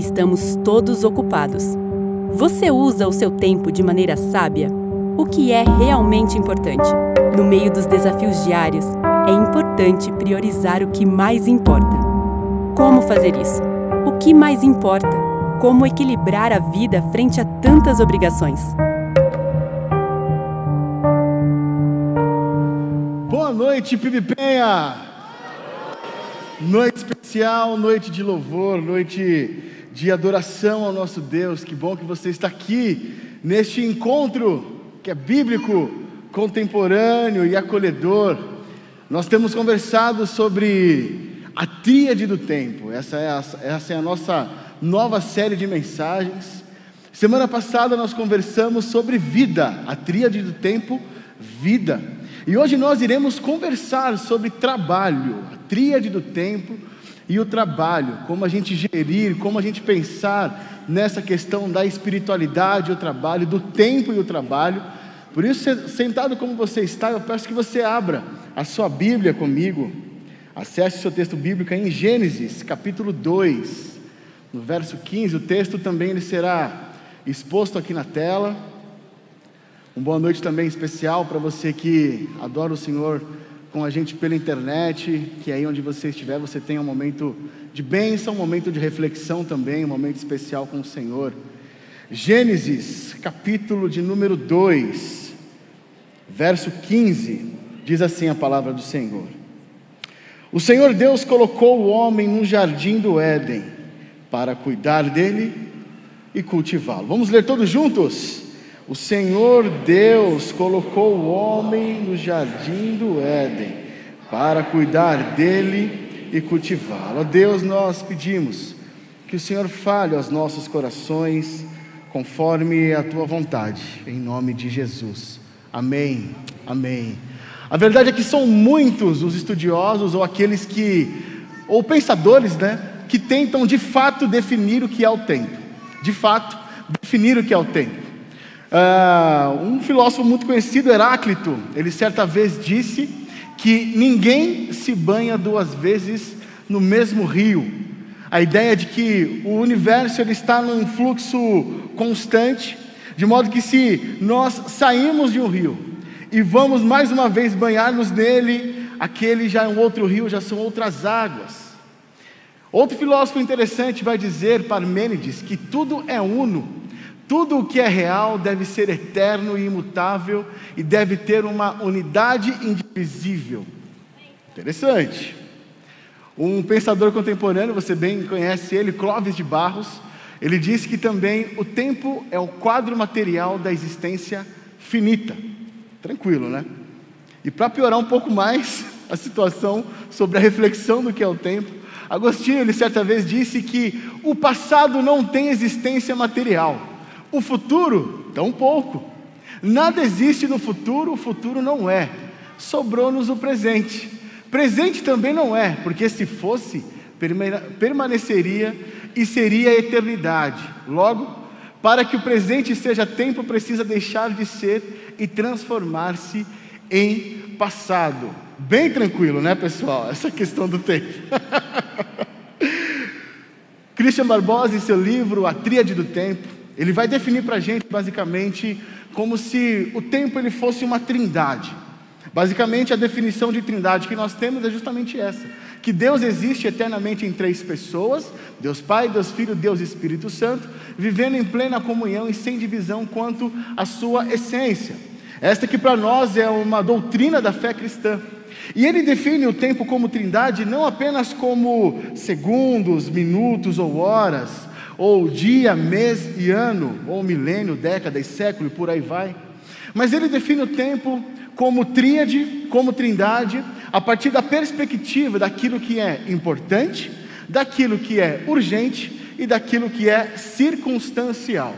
Estamos todos ocupados. Você usa o seu tempo de maneira sábia? O que é realmente importante? No meio dos desafios diários, é importante priorizar o que mais importa. Como fazer isso? O que mais importa? Como equilibrar a vida frente a tantas obrigações? Boa noite, Pibipenha! Noite especial, noite de louvor, noite de adoração ao nosso Deus. Que bom que você está aqui neste encontro que é bíblico, contemporâneo e acolhedor. Nós temos conversado sobre a tríade do tempo. Essa é a, essa é a nossa nova série de mensagens. Semana passada nós conversamos sobre vida, a tríade do tempo, vida. E hoje nós iremos conversar sobre trabalho, a tríade do tempo e o trabalho, como a gente gerir, como a gente pensar nessa questão da espiritualidade, o trabalho, do tempo e o trabalho. Por isso, sentado como você está, eu peço que você abra a sua Bíblia comigo. Acesse o seu texto bíblico em Gênesis, capítulo 2, no verso 15. O texto também ele será exposto aqui na tela. Uma boa noite também especial para você que adora o Senhor com a gente pela internet, que aí onde você estiver, você tenha um momento de bênção, um momento de reflexão também, um momento especial com o Senhor. Gênesis, capítulo de número 2, verso 15, diz assim a palavra do Senhor: O Senhor Deus colocou o homem no jardim do Éden para cuidar dele e cultivá-lo. Vamos ler todos juntos? O Senhor Deus colocou o homem no jardim do Éden para cuidar dele e cultivá-lo. A Deus nós pedimos que o Senhor fale aos nossos corações conforme a tua vontade, em nome de Jesus. Amém. Amém. A verdade é que são muitos os estudiosos ou aqueles que ou pensadores, né, que tentam de fato definir o que é o tempo. De fato, definir o que é o tempo. Uh, um filósofo muito conhecido, Heráclito, ele certa vez disse que ninguém se banha duas vezes no mesmo rio. A ideia de que o universo ele está num fluxo constante, de modo que se nós saímos de um rio e vamos mais uma vez banhar-nos nele, aquele já é um outro rio, já são outras águas. Outro filósofo interessante vai dizer, Parmênides, que tudo é uno tudo o que é real deve ser eterno e imutável e deve ter uma unidade indivisível. Interessante. Um pensador contemporâneo, você bem conhece ele, Clóvis de Barros, ele disse que também o tempo é o quadro material da existência finita. Tranquilo, né? E para piorar um pouco mais a situação sobre a reflexão do que é o tempo, Agostinho, ele certa vez disse que o passado não tem existência material o futuro, tão pouco. Nada existe no futuro, o futuro não é. Sobrou-nos o presente. Presente também não é, porque se fosse, permaneceria e seria a eternidade. Logo, para que o presente seja tempo, precisa deixar de ser e transformar-se em passado. Bem tranquilo, né, pessoal? Essa questão do tempo. Christian Barbosa, em seu livro A Tríade do Tempo, ele vai definir para a gente, basicamente, como se o tempo ele fosse uma trindade. Basicamente, a definição de trindade que nós temos é justamente essa: que Deus existe eternamente em três pessoas, Deus Pai, Deus Filho, Deus Espírito Santo, vivendo em plena comunhão e sem divisão quanto à sua essência. Esta que para nós é uma doutrina da fé cristã. E ele define o tempo como trindade não apenas como segundos, minutos ou horas, ou dia, mês e ano, ou milênio, década e século e por aí vai. Mas ele define o tempo como tríade, como trindade, a partir da perspectiva daquilo que é importante, daquilo que é urgente e daquilo que é circunstancial.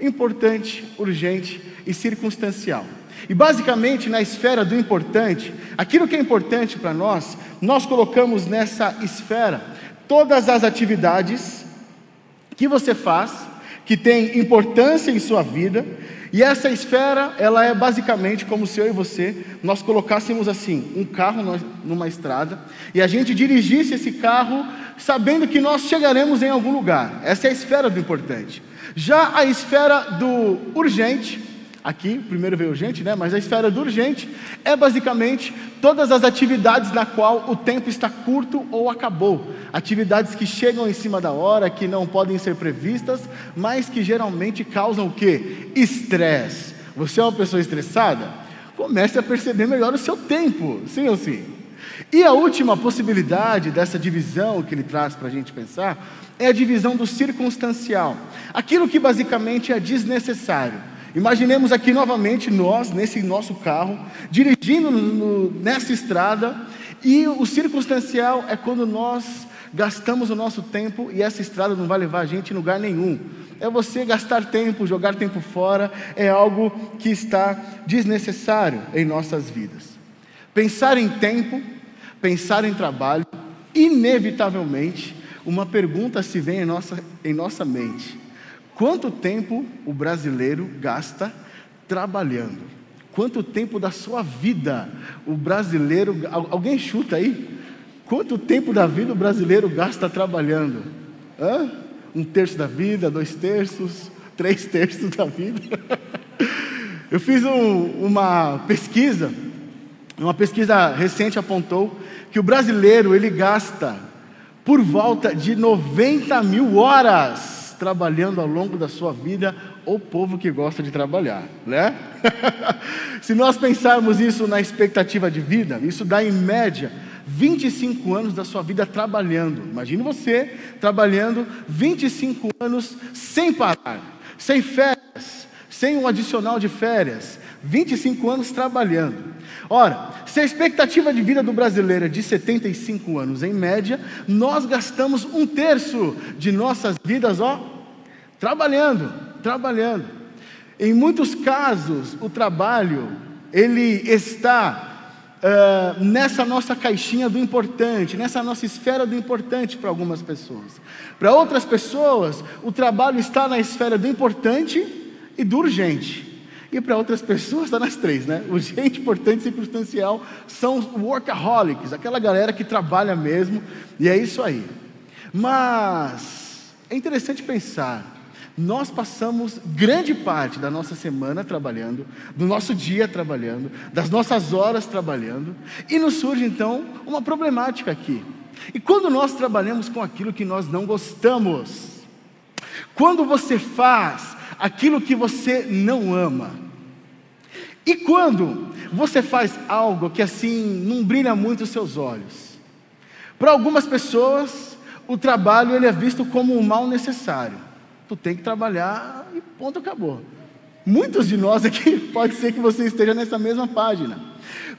Importante, urgente e circunstancial. E basicamente na esfera do importante, aquilo que é importante para nós, nós colocamos nessa esfera todas as atividades que você faz, que tem importância em sua vida, e essa esfera, ela é basicamente como se eu e você, nós colocássemos assim, um carro numa estrada, e a gente dirigisse esse carro sabendo que nós chegaremos em algum lugar. Essa é a esfera do importante. Já a esfera do urgente, aqui, primeiro veio urgente, né? Mas a esfera do urgente é basicamente todas as atividades na qual o tempo está curto ou acabou. Atividades que chegam em cima da hora, que não podem ser previstas, mas que geralmente causam o quê? Estresse. Você é uma pessoa estressada? Comece a perceber melhor o seu tempo, sim ou sim? E a última possibilidade dessa divisão que ele traz para a gente pensar é a divisão do circunstancial. Aquilo que basicamente é desnecessário. Imaginemos aqui novamente nós, nesse nosso carro, dirigindo no, nessa estrada, e o circunstancial é quando nós gastamos o nosso tempo e essa estrada não vai levar a gente em lugar nenhum. É você gastar tempo, jogar tempo fora, é algo que está desnecessário em nossas vidas. Pensar em tempo, pensar em trabalho, inevitavelmente, uma pergunta se vem em nossa, em nossa mente: Quanto tempo o brasileiro gasta trabalhando? Quanto tempo da sua vida o brasileiro. Alguém chuta aí? Quanto tempo da vida o brasileiro gasta trabalhando? Hã? Um terço da vida, dois terços, três terços da vida. Eu fiz um, uma pesquisa, uma pesquisa recente apontou que o brasileiro ele gasta por volta de 90 mil horas trabalhando ao longo da sua vida, o povo que gosta de trabalhar, né? Se nós pensarmos isso na expectativa de vida, isso dá em média 25 anos da sua vida trabalhando. Imagine você trabalhando 25 anos sem parar, sem férias, sem um adicional de férias, 25 anos trabalhando. Ora, se a expectativa de vida do brasileiro é de 75 anos em média, nós gastamos um terço de nossas vidas, ó, Trabalhando, trabalhando. Em muitos casos, o trabalho, ele está uh, nessa nossa caixinha do importante, nessa nossa esfera do importante para algumas pessoas. Para outras pessoas, o trabalho está na esfera do importante e do urgente. E para outras pessoas está nas três, né? Urgente, importante e circunstancial são os workaholics, aquela galera que trabalha mesmo, e é isso aí. Mas é interessante pensar nós passamos grande parte da nossa semana trabalhando, do nosso dia trabalhando, das nossas horas trabalhando, e nos surge então uma problemática aqui. E quando nós trabalhamos com aquilo que nós não gostamos, quando você faz aquilo que você não ama, e quando você faz algo que assim não brilha muito os seus olhos, para algumas pessoas o trabalho ele é visto como um mal necessário tu tem que trabalhar e ponto, acabou. Muitos de nós aqui, pode ser que você esteja nessa mesma página.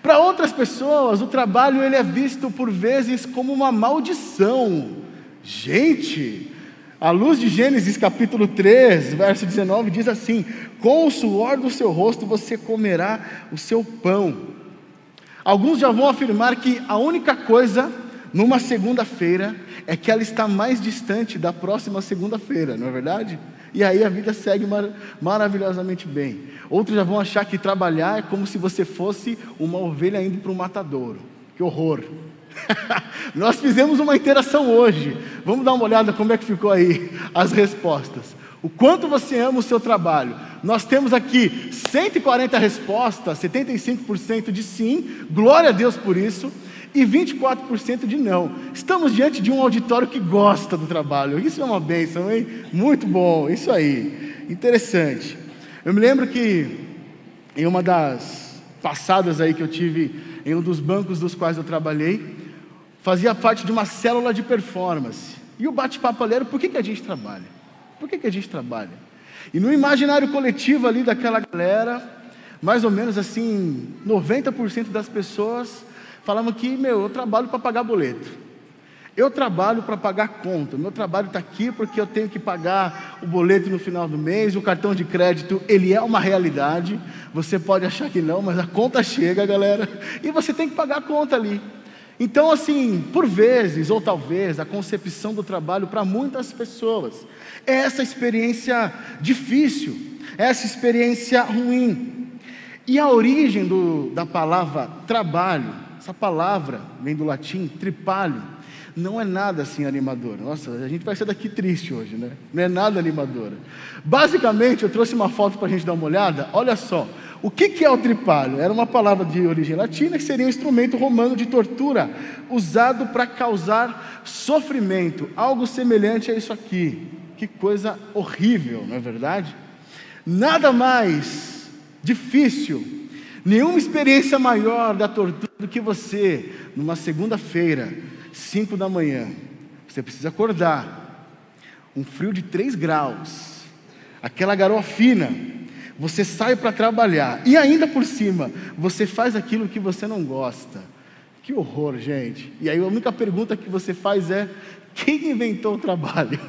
Para outras pessoas, o trabalho ele é visto por vezes como uma maldição. Gente, a luz de Gênesis capítulo 3, verso 19 diz assim: Com o suor do seu rosto você comerá o seu pão. Alguns já vão afirmar que a única coisa numa segunda-feira é que ela está mais distante da próxima segunda-feira, não é verdade? E aí a vida segue mar maravilhosamente bem. Outros já vão achar que trabalhar é como se você fosse uma ovelha indo para um matadouro. Que horror! Nós fizemos uma interação hoje. Vamos dar uma olhada como é que ficou aí as respostas. O quanto você ama o seu trabalho. Nós temos aqui 140 respostas, 75% de sim, glória a Deus por isso e 24% de não. Estamos diante de um auditório que gosta do trabalho. Isso é uma bênção, hein? Muito bom, isso aí. Interessante. Eu me lembro que em uma das passadas aí que eu tive em um dos bancos dos quais eu trabalhei, fazia parte de uma célula de performance. E o bate-papo ali era por que, que a gente trabalha? Por que, que a gente trabalha? E no imaginário coletivo ali daquela galera, mais ou menos assim, 90% das pessoas falavam que, meu, eu trabalho para pagar boleto. Eu trabalho para pagar conta. Meu trabalho está aqui porque eu tenho que pagar o boleto no final do mês. O cartão de crédito, ele é uma realidade. Você pode achar que não, mas a conta chega, galera. E você tem que pagar a conta ali. Então, assim, por vezes, ou talvez, a concepção do trabalho para muitas pessoas é essa experiência difícil, é essa experiência ruim. E a origem do, da palavra trabalho, essa palavra vem do latim tripalho, não é nada assim animadora. Nossa, a gente vai sair daqui triste hoje, né? Não é nada animadora. Basicamente, eu trouxe uma foto para a gente dar uma olhada. Olha só, o que, que é o tripalho? Era uma palavra de origem latina que seria um instrumento romano de tortura, usado para causar sofrimento, algo semelhante a isso aqui. Que coisa horrível, não é verdade? Nada mais difícil, nenhuma experiência maior da tortura do que você, numa segunda-feira, cinco da manhã, você precisa acordar, um frio de 3 graus, aquela garoa fina, você sai para trabalhar e ainda por cima você faz aquilo que você não gosta. Que horror, gente. E aí a única pergunta que você faz é: quem inventou o trabalho?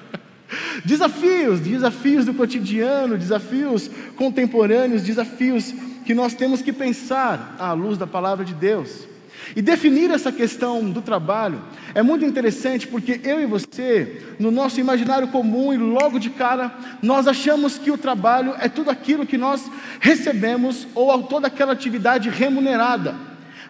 desafios, desafios do cotidiano, desafios contemporâneos, desafios que nós temos que pensar à luz da palavra de Deus. E definir essa questão do trabalho é muito interessante porque eu e você, no nosso imaginário comum e logo de cara, nós achamos que o trabalho é tudo aquilo que nós recebemos ou toda aquela atividade remunerada.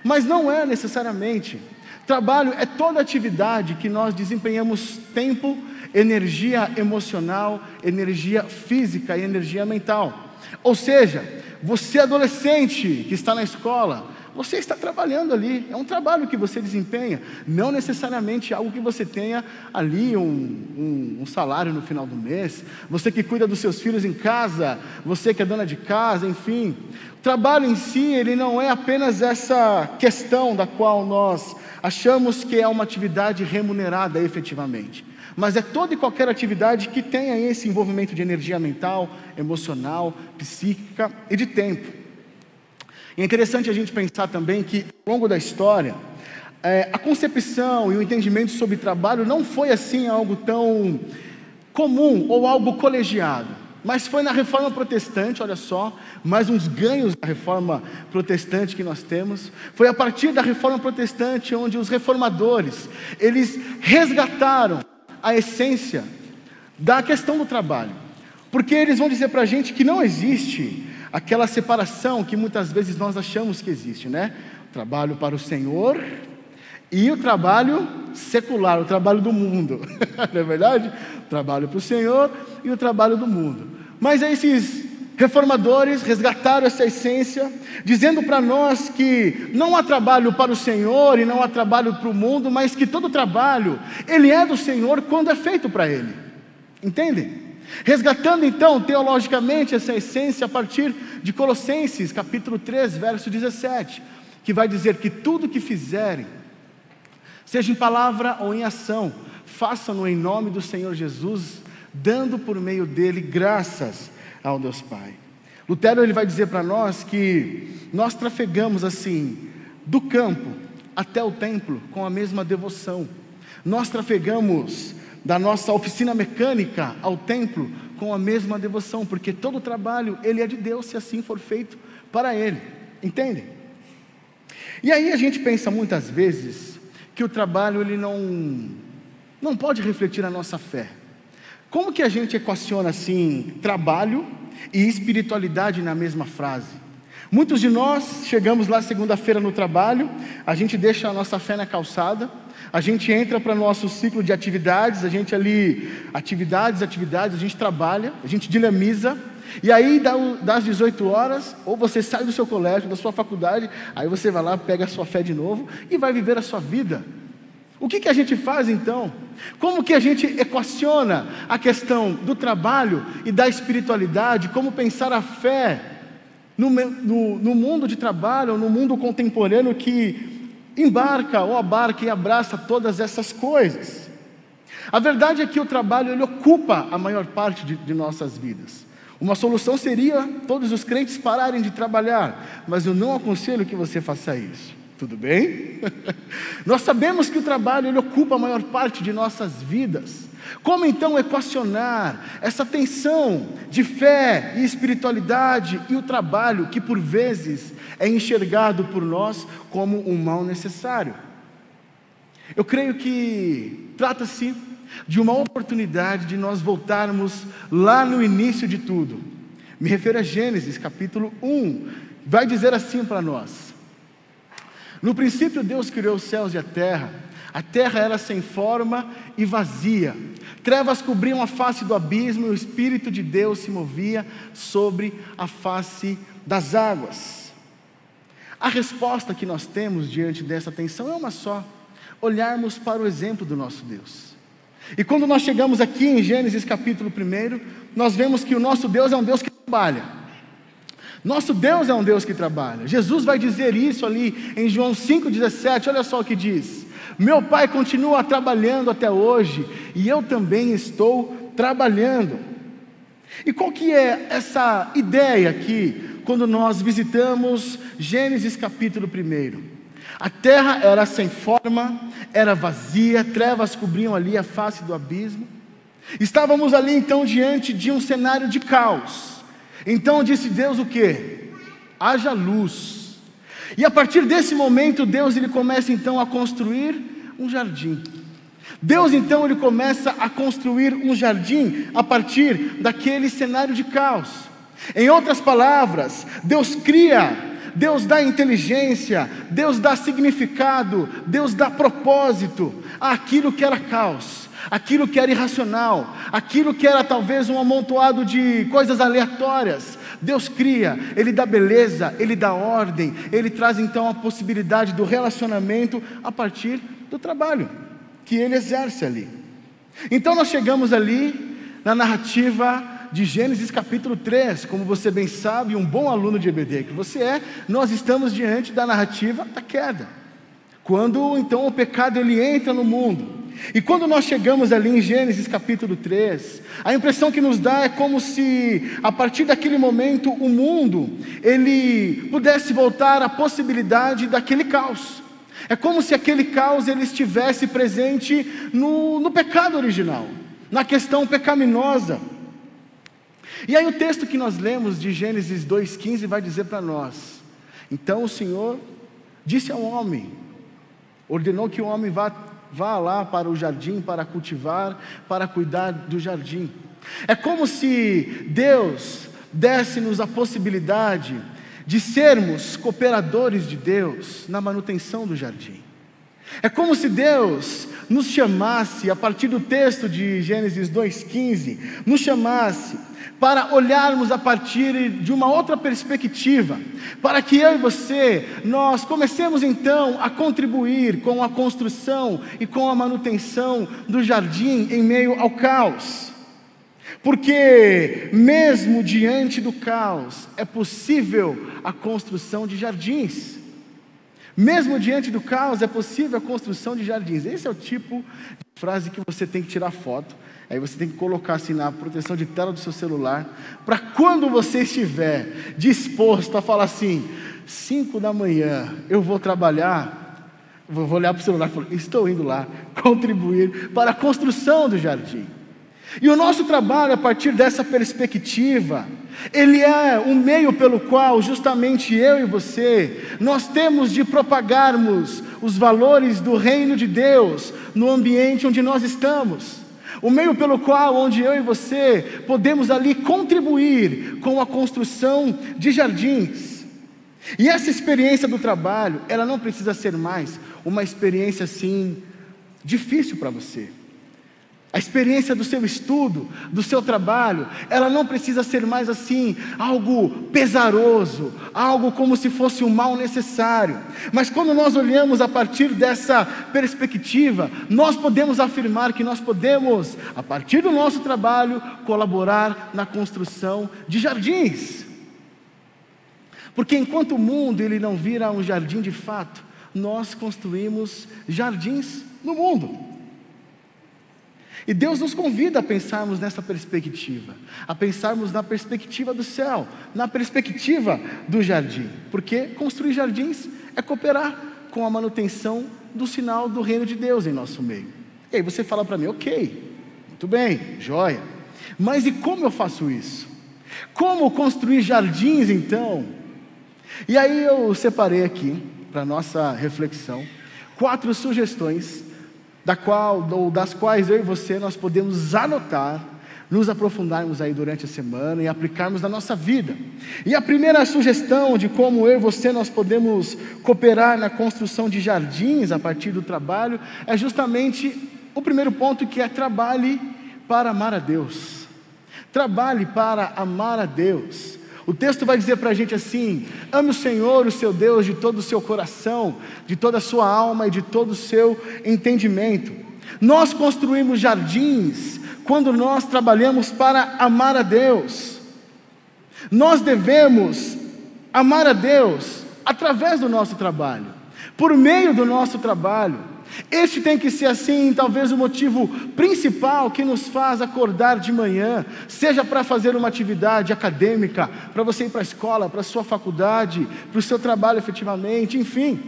Mas não é necessariamente. Trabalho é toda atividade que nós desempenhamos tempo, energia emocional, energia física e energia mental. Ou seja, você adolescente que está na escola, você está trabalhando ali, é um trabalho que você desempenha, não necessariamente algo que você tenha ali um, um, um, salário no final do mês. Você que cuida dos seus filhos em casa, você que é dona de casa, enfim. O trabalho em si, ele não é apenas essa questão da qual nós achamos que é uma atividade remunerada efetivamente mas é toda e qualquer atividade que tenha esse envolvimento de energia mental, emocional, psíquica e de tempo. E é interessante a gente pensar também que, ao longo da história, é, a concepção e o entendimento sobre trabalho não foi assim algo tão comum ou algo colegiado, mas foi na reforma protestante, olha só, mais uns ganhos da reforma protestante que nós temos. Foi a partir da reforma protestante onde os reformadores, eles resgataram a essência da questão do trabalho, porque eles vão dizer para a gente que não existe aquela separação que muitas vezes nós achamos que existe, né? O trabalho para o Senhor e o trabalho secular, o trabalho do mundo, não é verdade? O trabalho para o Senhor e o trabalho do mundo. Mas esses reformadores resgataram essa essência, dizendo para nós que não há trabalho para o Senhor e não há trabalho para o mundo, mas que todo trabalho, ele é do Senhor quando é feito para Ele. Entendem? Resgatando então teologicamente essa essência a partir de Colossenses, capítulo 3, verso 17, que vai dizer que tudo que fizerem, seja em palavra ou em ação, façam-no em nome do Senhor Jesus, dando por meio dele graças ao Deus Pai. Lutero ele vai dizer para nós que nós trafegamos assim do campo até o templo com a mesma devoção. Nós trafegamos da nossa oficina mecânica ao templo com a mesma devoção, porque todo o trabalho ele é de Deus se assim for feito para ele. Entendem? E aí a gente pensa muitas vezes que o trabalho ele não não pode refletir a nossa fé. Como que a gente equaciona assim trabalho e espiritualidade na mesma frase? Muitos de nós chegamos lá segunda-feira no trabalho, a gente deixa a nossa fé na calçada, a gente entra para o nosso ciclo de atividades, a gente ali, atividades, atividades, a gente trabalha, a gente dinamiza, e aí das 18 horas, ou você sai do seu colégio, da sua faculdade, aí você vai lá, pega a sua fé de novo e vai viver a sua vida. O que, que a gente faz então? Como que a gente equaciona a questão do trabalho e da espiritualidade? Como pensar a fé no, no, no mundo de trabalho, no mundo contemporâneo que embarca ou abarca e abraça todas essas coisas. A verdade é que o trabalho ele ocupa a maior parte de, de nossas vidas. Uma solução seria todos os crentes pararem de trabalhar, mas eu não aconselho que você faça isso. Tudo bem? Nós sabemos que o trabalho ele ocupa a maior parte de nossas vidas. Como então equacionar essa tensão de fé e espiritualidade e o trabalho que por vezes é enxergado por nós como um mal necessário? Eu creio que trata-se de uma oportunidade de nós voltarmos lá no início de tudo. Me refiro a Gênesis capítulo 1, vai dizer assim para nós: No princípio Deus criou os céus e a terra, a terra era sem forma e vazia, trevas cobriam a face do abismo e o Espírito de Deus se movia sobre a face das águas. A resposta que nós temos diante dessa tensão é uma só: olharmos para o exemplo do nosso Deus. E quando nós chegamos aqui em Gênesis capítulo 1, nós vemos que o nosso Deus é um Deus que trabalha. Nosso Deus é um Deus que trabalha. Jesus vai dizer isso ali em João 5,17, olha só o que diz: Meu Pai continua trabalhando até hoje, e eu também estou trabalhando. E qual que é essa ideia aqui, quando nós visitamos Gênesis capítulo 1? A terra era sem forma, era vazia, trevas cobriam ali a face do abismo. Estávamos ali então diante de um cenário de caos. Então disse Deus o que? Haja luz. E a partir desse momento Deus ele começa então a construir um jardim. Deus então ele começa a construir um jardim a partir daquele cenário de caos. Em outras palavras, Deus cria Deus dá inteligência, Deus dá significado, Deus dá propósito àquilo que era caos, aquilo que era irracional, aquilo que era talvez um amontoado de coisas aleatórias. Deus cria, Ele dá beleza, Ele dá ordem, Ele traz então a possibilidade do relacionamento a partir do trabalho que Ele exerce ali. Então nós chegamos ali na narrativa de Gênesis capítulo 3, como você bem sabe, um bom aluno de EBD que você é, nós estamos diante da narrativa da queda. Quando então o pecado ele entra no mundo. E quando nós chegamos ali em Gênesis capítulo 3, a impressão que nos dá é como se a partir daquele momento o mundo ele pudesse voltar à possibilidade daquele caos. É como se aquele caos ele estivesse presente no, no pecado original, na questão pecaminosa. E aí o texto que nós lemos de Gênesis 2,15 vai dizer para nós: Então o Senhor disse ao homem, ordenou que o homem vá, vá lá para o jardim para cultivar, para cuidar do jardim. É como se Deus desse-nos a possibilidade de sermos cooperadores de Deus na manutenção do jardim. É como se Deus nos chamasse, a partir do texto de Gênesis 2,15, nos chamasse para olharmos a partir de uma outra perspectiva, para que eu e você, nós comecemos então a contribuir com a construção e com a manutenção do jardim em meio ao caos. Porque, mesmo diante do caos, é possível a construção de jardins. Mesmo diante do caos, é possível a construção de jardins. Esse é o tipo de frase que você tem que tirar foto Aí você tem que colocar assim na proteção de tela do seu celular, para quando você estiver disposto a falar assim, 5 da manhã eu vou trabalhar, vou olhar para o celular e falar, estou indo lá contribuir para a construção do jardim. E o nosso trabalho, a partir dessa perspectiva, ele é um meio pelo qual, justamente eu e você, nós temos de propagarmos os valores do reino de Deus no ambiente onde nós estamos o meio pelo qual, onde eu e você podemos ali contribuir com a construção de jardins. E essa experiência do trabalho, ela não precisa ser mais uma experiência assim difícil para você. A experiência do seu estudo, do seu trabalho, ela não precisa ser mais assim, algo pesaroso, algo como se fosse um mal necessário. Mas quando nós olhamos a partir dessa perspectiva, nós podemos afirmar que nós podemos, a partir do nosso trabalho, colaborar na construção de jardins. Porque enquanto o mundo ele não vira um jardim de fato, nós construímos jardins no mundo. E Deus nos convida a pensarmos nessa perspectiva, a pensarmos na perspectiva do céu, na perspectiva do jardim, porque construir jardins é cooperar com a manutenção do sinal do reino de Deus em nosso meio. E aí você fala para mim, ok, muito bem, joia. Mas e como eu faço isso? Como construir jardins então? E aí eu separei aqui, para nossa reflexão, quatro sugestões, da qual, ou das quais eu e você nós podemos anotar, nos aprofundarmos aí durante a semana e aplicarmos na nossa vida. E a primeira sugestão de como eu e você nós podemos cooperar na construção de jardins a partir do trabalho é justamente o primeiro ponto que é trabalhe para amar a Deus. Trabalhe para amar a Deus. O texto vai dizer para a gente assim: ame o Senhor, o seu Deus, de todo o seu coração, de toda a sua alma e de todo o seu entendimento. Nós construímos jardins quando nós trabalhamos para amar a Deus. Nós devemos amar a Deus através do nosso trabalho, por meio do nosso trabalho. Este tem que ser assim, talvez o motivo principal que nos faz acordar de manhã, seja para fazer uma atividade acadêmica, para você ir para a escola, para a sua faculdade, para o seu trabalho efetivamente, enfim.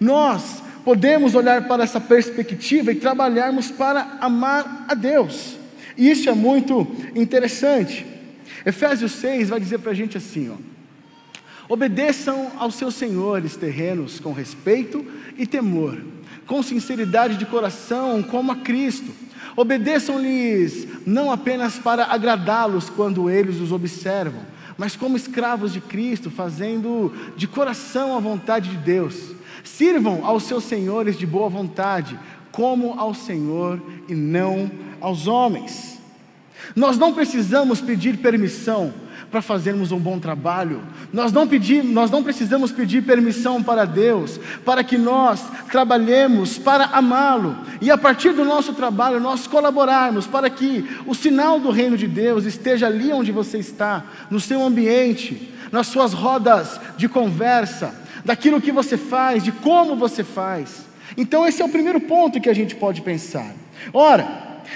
Nós podemos olhar para essa perspectiva e trabalharmos para amar a Deus. E isso é muito interessante. Efésios 6 vai dizer para a gente assim: ó, obedeçam aos seus senhores terrenos com respeito e temor com sinceridade de coração, como a Cristo. Obedeçam-lhes não apenas para agradá-los quando eles os observam, mas como escravos de Cristo, fazendo de coração a vontade de Deus. Sirvam aos seus senhores de boa vontade, como ao Senhor e não aos homens. Nós não precisamos pedir permissão para fazermos um bom trabalho. Nós não, pedir, nós não precisamos pedir permissão para Deus, para que nós trabalhemos para amá-lo e a partir do nosso trabalho nós colaborarmos para que o sinal do reino de Deus esteja ali onde você está, no seu ambiente, nas suas rodas de conversa, daquilo que você faz, de como você faz. Então, esse é o primeiro ponto que a gente pode pensar. Ora,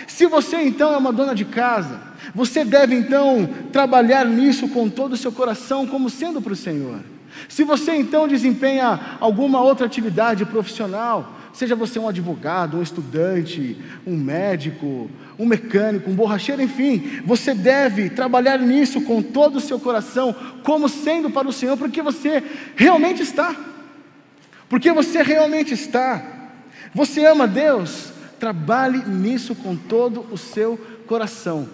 se você então é uma dona de casa, você deve então trabalhar nisso com todo o seu coração, como sendo para o Senhor. Se você então desempenha alguma outra atividade profissional, seja você um advogado, um estudante, um médico, um mecânico, um borracheiro, enfim, você deve trabalhar nisso com todo o seu coração, como sendo para o Senhor, porque você realmente está. Porque você realmente está. Você ama Deus? Trabalhe nisso com todo o seu coração.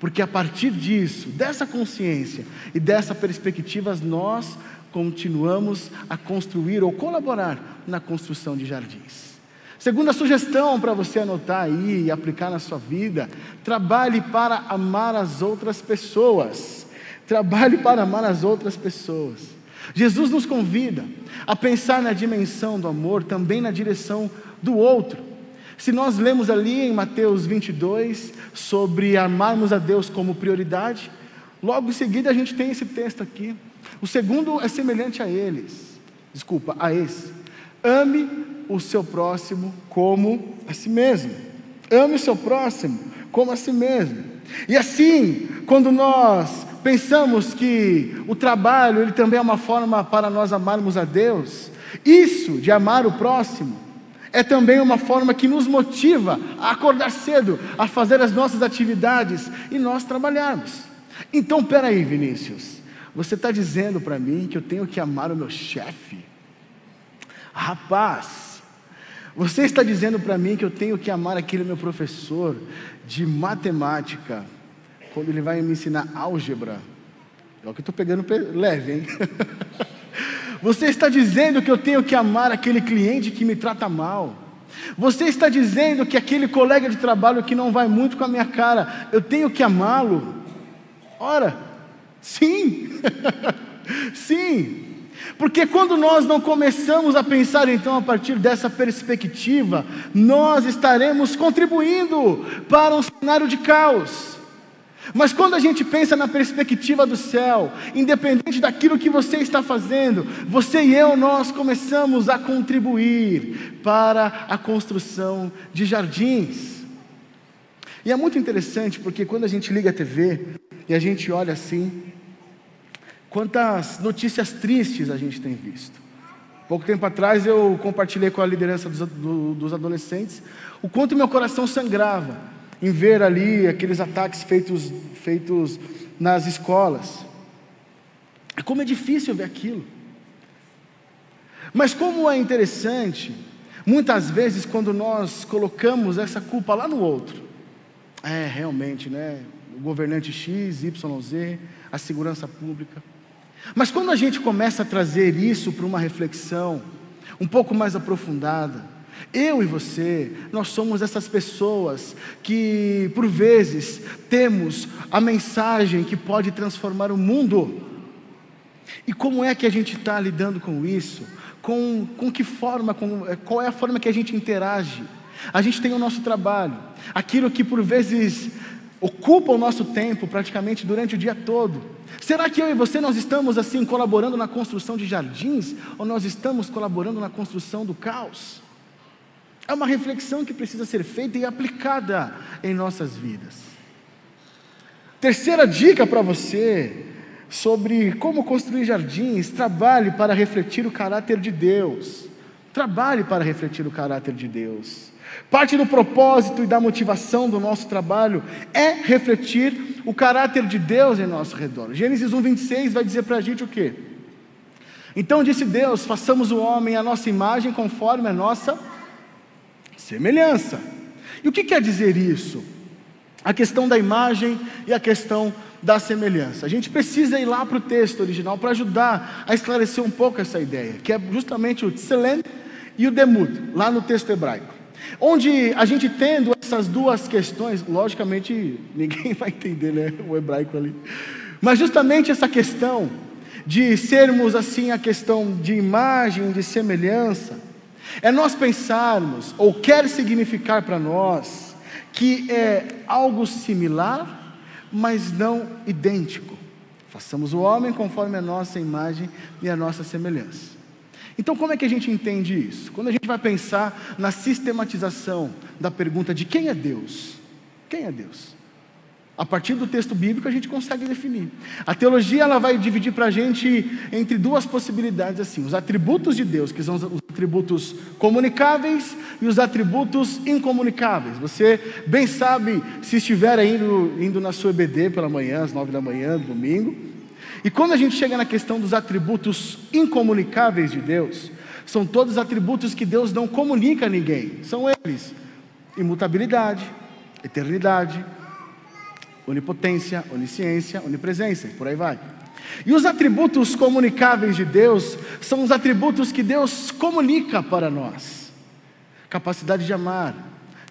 Porque a partir disso, dessa consciência e dessa perspectiva, nós continuamos a construir ou colaborar na construção de jardins. Segunda sugestão para você anotar aí e aplicar na sua vida: trabalhe para amar as outras pessoas. Trabalhe para amar as outras pessoas. Jesus nos convida a pensar na dimensão do amor, também na direção do outro. Se nós lemos ali em Mateus 22 sobre amarmos a Deus como prioridade, logo em seguida a gente tem esse texto aqui. O segundo é semelhante a eles. Desculpa, a esse. Ame o seu próximo como a si mesmo. Ame o seu próximo como a si mesmo. E assim, quando nós pensamos que o trabalho ele também é uma forma para nós amarmos a Deus, isso de amar o próximo é também uma forma que nos motiva a acordar cedo, a fazer as nossas atividades e nós trabalharmos. Então, peraí, Vinícius, você está dizendo para mim que eu tenho que amar o meu chefe? Rapaz, você está dizendo para mim que eu tenho que amar aquele meu professor de matemática, quando ele vai me ensinar álgebra? É o que estou pegando leve, hein? Você está dizendo que eu tenho que amar aquele cliente que me trata mal. Você está dizendo que aquele colega de trabalho que não vai muito com a minha cara, eu tenho que amá-lo. Ora, sim, sim. Porque quando nós não começamos a pensar então a partir dessa perspectiva, nós estaremos contribuindo para um cenário de caos. Mas quando a gente pensa na perspectiva do céu, independente daquilo que você está fazendo, você e eu, nós começamos a contribuir para a construção de jardins. E é muito interessante porque quando a gente liga a TV e a gente olha assim, quantas notícias tristes a gente tem visto. Pouco tempo atrás eu compartilhei com a liderança dos, dos adolescentes o quanto meu coração sangrava em ver ali aqueles ataques feitos, feitos nas escolas. Como é difícil ver aquilo. Mas como é interessante, muitas vezes quando nós colocamos essa culpa lá no outro, é realmente, né? O governante X, Y, Z, a segurança pública. Mas quando a gente começa a trazer isso para uma reflexão um pouco mais aprofundada, eu e você, nós somos essas pessoas que, por vezes, temos a mensagem que pode transformar o mundo. E como é que a gente está lidando com isso? Com, com que forma, com, qual é a forma que a gente interage? A gente tem o nosso trabalho, aquilo que por vezes ocupa o nosso tempo praticamente durante o dia todo. Será que eu e você nós estamos assim colaborando na construção de jardins ou nós estamos colaborando na construção do caos? É uma reflexão que precisa ser feita e aplicada em nossas vidas. Terceira dica para você sobre como construir jardins: trabalhe para refletir o caráter de Deus. Trabalhe para refletir o caráter de Deus. Parte do propósito e da motivação do nosso trabalho é refletir o caráter de Deus em nosso redor. Gênesis 1, 26 vai dizer para a gente o quê? Então disse Deus: façamos o homem à nossa imagem, conforme a nossa semelhança. E o que quer dizer isso? A questão da imagem e a questão da semelhança. A gente precisa ir lá para o texto original para ajudar a esclarecer um pouco essa ideia, que é justamente o tselem e o demut, lá no texto hebraico. Onde a gente tendo essas duas questões, logicamente ninguém vai entender né, o hebraico ali, mas justamente essa questão de sermos assim a questão de imagem, de semelhança, é nós pensarmos, ou quer significar para nós, que é algo similar, mas não idêntico. Façamos o homem conforme a nossa imagem e a nossa semelhança. Então, como é que a gente entende isso? Quando a gente vai pensar na sistematização da pergunta de quem é Deus? Quem é Deus? A partir do texto bíblico a gente consegue definir. A teologia ela vai dividir para a gente entre duas possibilidades assim: os atributos de Deus, que são os atributos comunicáveis e os atributos incomunicáveis. Você bem sabe se estiver indo, indo na sua EBD pela manhã, às nove da manhã, domingo, e quando a gente chega na questão dos atributos incomunicáveis de Deus, são todos atributos que Deus não comunica a ninguém. São eles: imutabilidade, eternidade, onipotência, onisciência, onipresença, por aí vai. E os atributos comunicáveis de Deus são os atributos que Deus comunica para nós: capacidade de amar,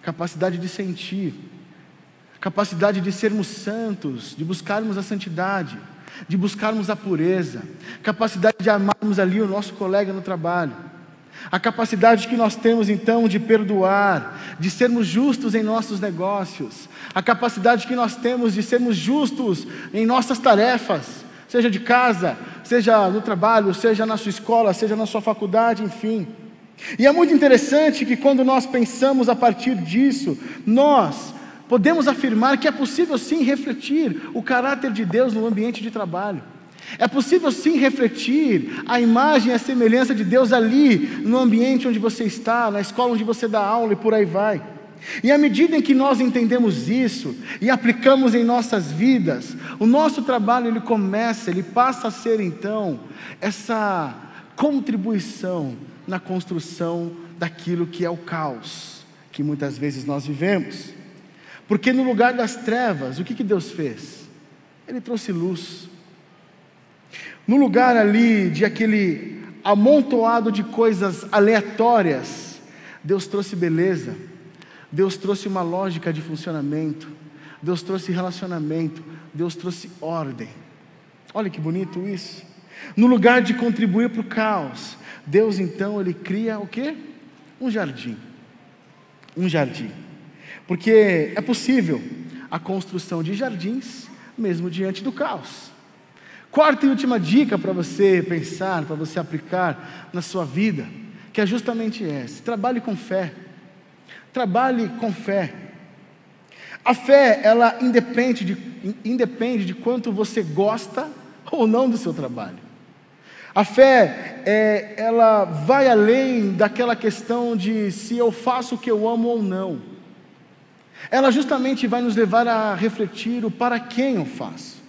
capacidade de sentir, capacidade de sermos santos, de buscarmos a santidade de buscarmos a pureza, capacidade de amarmos ali o nosso colega no trabalho, a capacidade que nós temos então de perdoar, de sermos justos em nossos negócios, a capacidade que nós temos de sermos justos em nossas tarefas, seja de casa, seja no trabalho, seja na sua escola, seja na sua faculdade, enfim. E é muito interessante que quando nós pensamos a partir disso, nós podemos afirmar que é possível sim refletir o caráter de Deus no ambiente de trabalho. É possível sim refletir a imagem e a semelhança de Deus ali, no ambiente onde você está, na escola onde você dá aula e por aí vai. E à medida em que nós entendemos isso e aplicamos em nossas vidas, o nosso trabalho ele começa, ele passa a ser então essa contribuição na construção daquilo que é o caos que muitas vezes nós vivemos. Porque no lugar das trevas, o que, que Deus fez? Ele trouxe luz. No lugar ali de aquele amontoado de coisas aleatórias, Deus trouxe beleza, Deus trouxe uma lógica de funcionamento, Deus trouxe relacionamento, Deus trouxe ordem. Olha que bonito isso. No lugar de contribuir para o caos, Deus então ele cria o que? Um jardim. Um jardim. Porque é possível a construção de jardins mesmo diante do caos. Quarta e última dica para você pensar, para você aplicar na sua vida, que é justamente essa: trabalhe com fé. Trabalhe com fé. A fé, ela independe de, independe de quanto você gosta ou não do seu trabalho. A fé, é, ela vai além daquela questão de se eu faço o que eu amo ou não. ela justamente vai nos levar a refletir o para quem eu faço.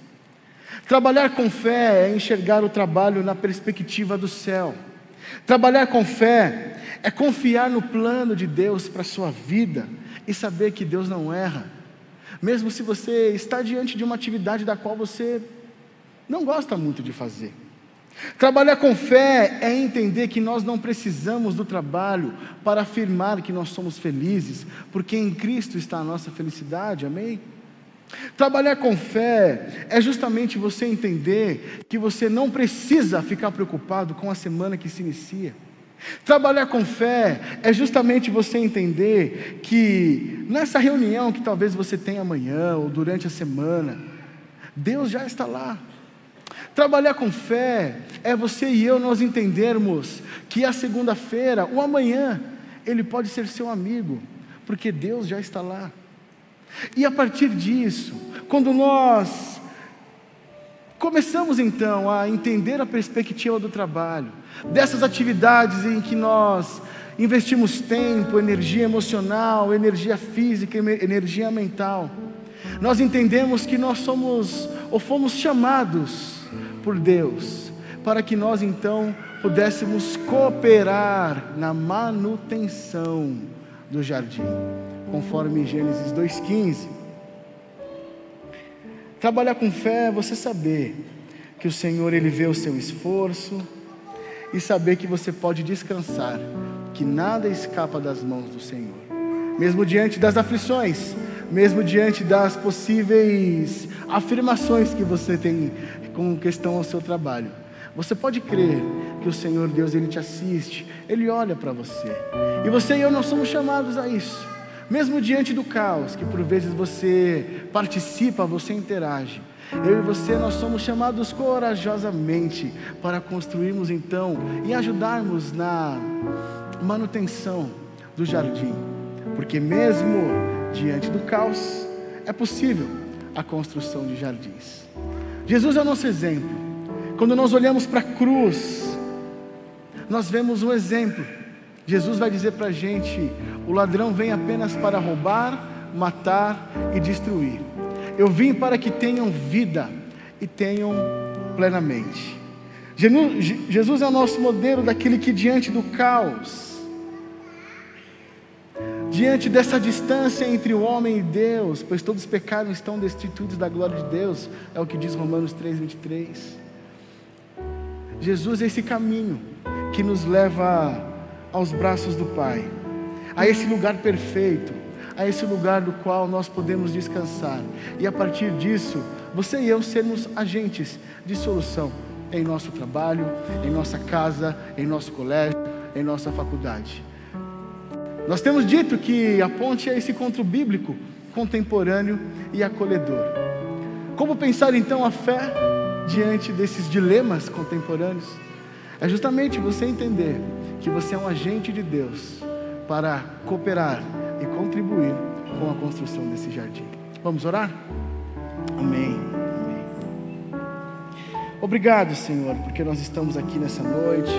Trabalhar com fé é enxergar o trabalho na perspectiva do céu. Trabalhar com fé é confiar no plano de Deus para a sua vida e saber que Deus não erra. Mesmo se você está diante de uma atividade da qual você não gosta muito de fazer. Trabalhar com fé é entender que nós não precisamos do trabalho para afirmar que nós somos felizes, porque em Cristo está a nossa felicidade, amém? Trabalhar com fé é justamente você entender que você não precisa ficar preocupado com a semana que se inicia. Trabalhar com fé é justamente você entender que nessa reunião que talvez você tenha amanhã ou durante a semana, Deus já está lá. Trabalhar com fé é você e eu nós entendermos que a segunda-feira, o amanhã, ele pode ser seu amigo, porque Deus já está lá. E a partir disso, quando nós começamos então a entender a perspectiva do trabalho, dessas atividades em que nós investimos tempo, energia emocional, energia física, energia mental, nós entendemos que nós somos ou fomos chamados por Deus, para que nós então pudéssemos cooperar na manutenção do jardim, conforme Gênesis 2,15. Trabalhar com fé é você saber que o Senhor ele vê o seu esforço e saber que você pode descansar, que nada escapa das mãos do Senhor. Mesmo diante das aflições, mesmo diante das possíveis afirmações que você tem com questão ao seu trabalho. Você pode crer que o Senhor Deus ele te assiste, ele olha para você. E você e eu não somos chamados a isso. Mesmo diante do caos, que por vezes você participa, você interage. Eu e você nós somos chamados corajosamente para construirmos então e ajudarmos na manutenção do jardim. Porque mesmo diante do caos, é possível a construção de jardins. Jesus é o nosso exemplo. Quando nós olhamos para a cruz, nós vemos um exemplo. Jesus vai dizer para a gente: o ladrão vem apenas para roubar, matar e destruir. Eu vim para que tenham vida e tenham plenamente. Jesus é o nosso modelo daquele que, diante do caos, diante dessa distância entre o homem e Deus, pois todos pecaram estão destituídos da glória de Deus, é o que diz Romanos 3:23. Jesus é esse caminho que nos leva aos braços do Pai, a esse lugar perfeito, a esse lugar do qual nós podemos descansar. E a partir disso, você e eu sermos agentes de solução em nosso trabalho, em nossa casa, em nosso colégio, em nossa faculdade. Nós temos dito que a ponte é esse encontro bíblico, contemporâneo e acolhedor. Como pensar então a fé diante desses dilemas contemporâneos? É justamente você entender que você é um agente de Deus para cooperar e contribuir com a construção desse jardim. Vamos orar? Amém. Amém. Obrigado, Senhor, porque nós estamos aqui nessa noite.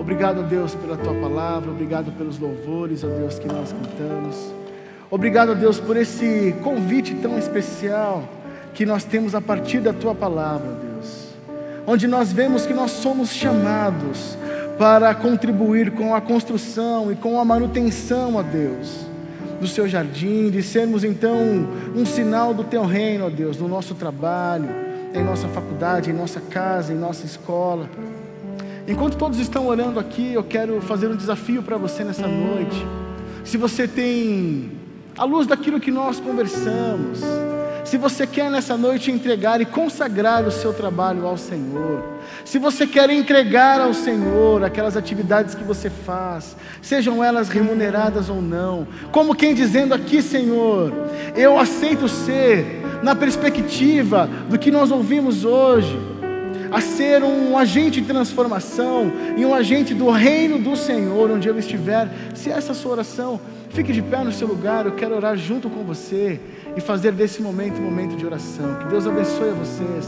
Obrigado, Deus, pela tua palavra. Obrigado pelos louvores, ó Deus, que nós cantamos. Obrigado, Deus, por esse convite tão especial que nós temos a partir da tua palavra, Deus. Onde nós vemos que nós somos chamados para contribuir com a construção e com a manutenção, ó Deus, do seu jardim, de sermos então um sinal do teu reino, ó Deus, no nosso trabalho, em nossa faculdade, em nossa casa, em nossa escola. Enquanto todos estão orando aqui, eu quero fazer um desafio para você nessa noite. Se você tem, à luz daquilo que nós conversamos, se você quer nessa noite entregar e consagrar o seu trabalho ao Senhor, se você quer entregar ao Senhor aquelas atividades que você faz, sejam elas remuneradas ou não, como quem dizendo aqui, Senhor, eu aceito ser, na perspectiva do que nós ouvimos hoje, a ser um agente de transformação e um agente do reino do Senhor, onde eu estiver. Se essa é sua oração, fique de pé no seu lugar, eu quero orar junto com você e fazer desse momento um momento de oração. Que Deus abençoe a vocês.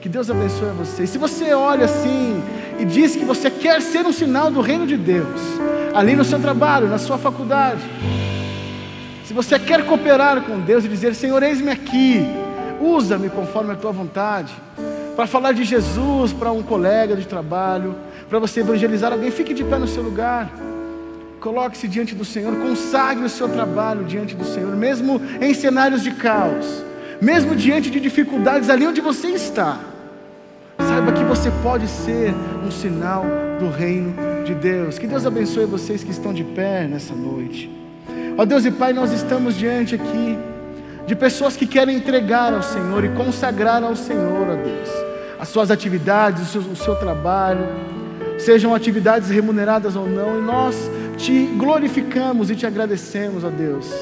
Que Deus abençoe a vocês. Se você olha assim e diz que você quer ser um sinal do reino de Deus, ali no seu trabalho, na sua faculdade, Se você quer cooperar com Deus e dizer: Senhor, eis-me aqui, usa-me conforme a tua vontade, para falar de Jesus para um colega de trabalho, para você evangelizar alguém, fique de pé no seu lugar. Coloque-se diante do Senhor, consagre o seu trabalho diante do Senhor, mesmo em cenários de caos, mesmo diante de dificuldades ali onde você está. Saiba que você pode ser um sinal do reino de Deus. Que Deus abençoe vocês que estão de pé nessa noite. Ó Deus e Pai, nós estamos diante aqui de pessoas que querem entregar ao Senhor e consagrar ao Senhor, ó Deus, as suas atividades, o seu, o seu trabalho, sejam atividades remuneradas ou não, e nós te glorificamos e te agradecemos, ó Deus,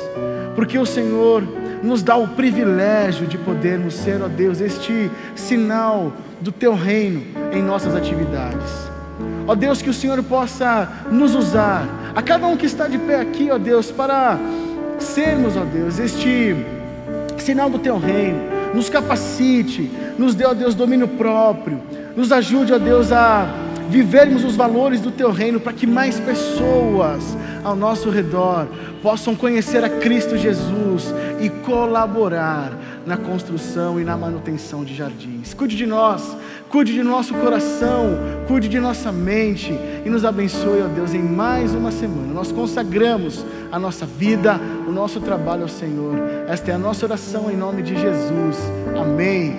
porque o Senhor nos dá o privilégio de podermos ser, ó Deus, este sinal do teu reino em nossas atividades. Ó Deus, que o Senhor possa nos usar, a cada um que está de pé aqui, ó Deus, para sermos, ó Deus, este sinal do teu reino. Nos capacite, nos dê, ó Deus, domínio próprio, nos ajude, ó Deus, a vivermos os valores do teu reino para que mais pessoas ao nosso redor possam conhecer a Cristo Jesus e colaborar na construção e na manutenção de jardins. Cuide de nós, cuide de nosso coração, cuide de nossa mente e nos abençoe, ó Deus, em mais uma semana. Nós consagramos a nossa vida, o nosso trabalho ao Senhor. Esta é a nossa oração em nome de Jesus. Amém.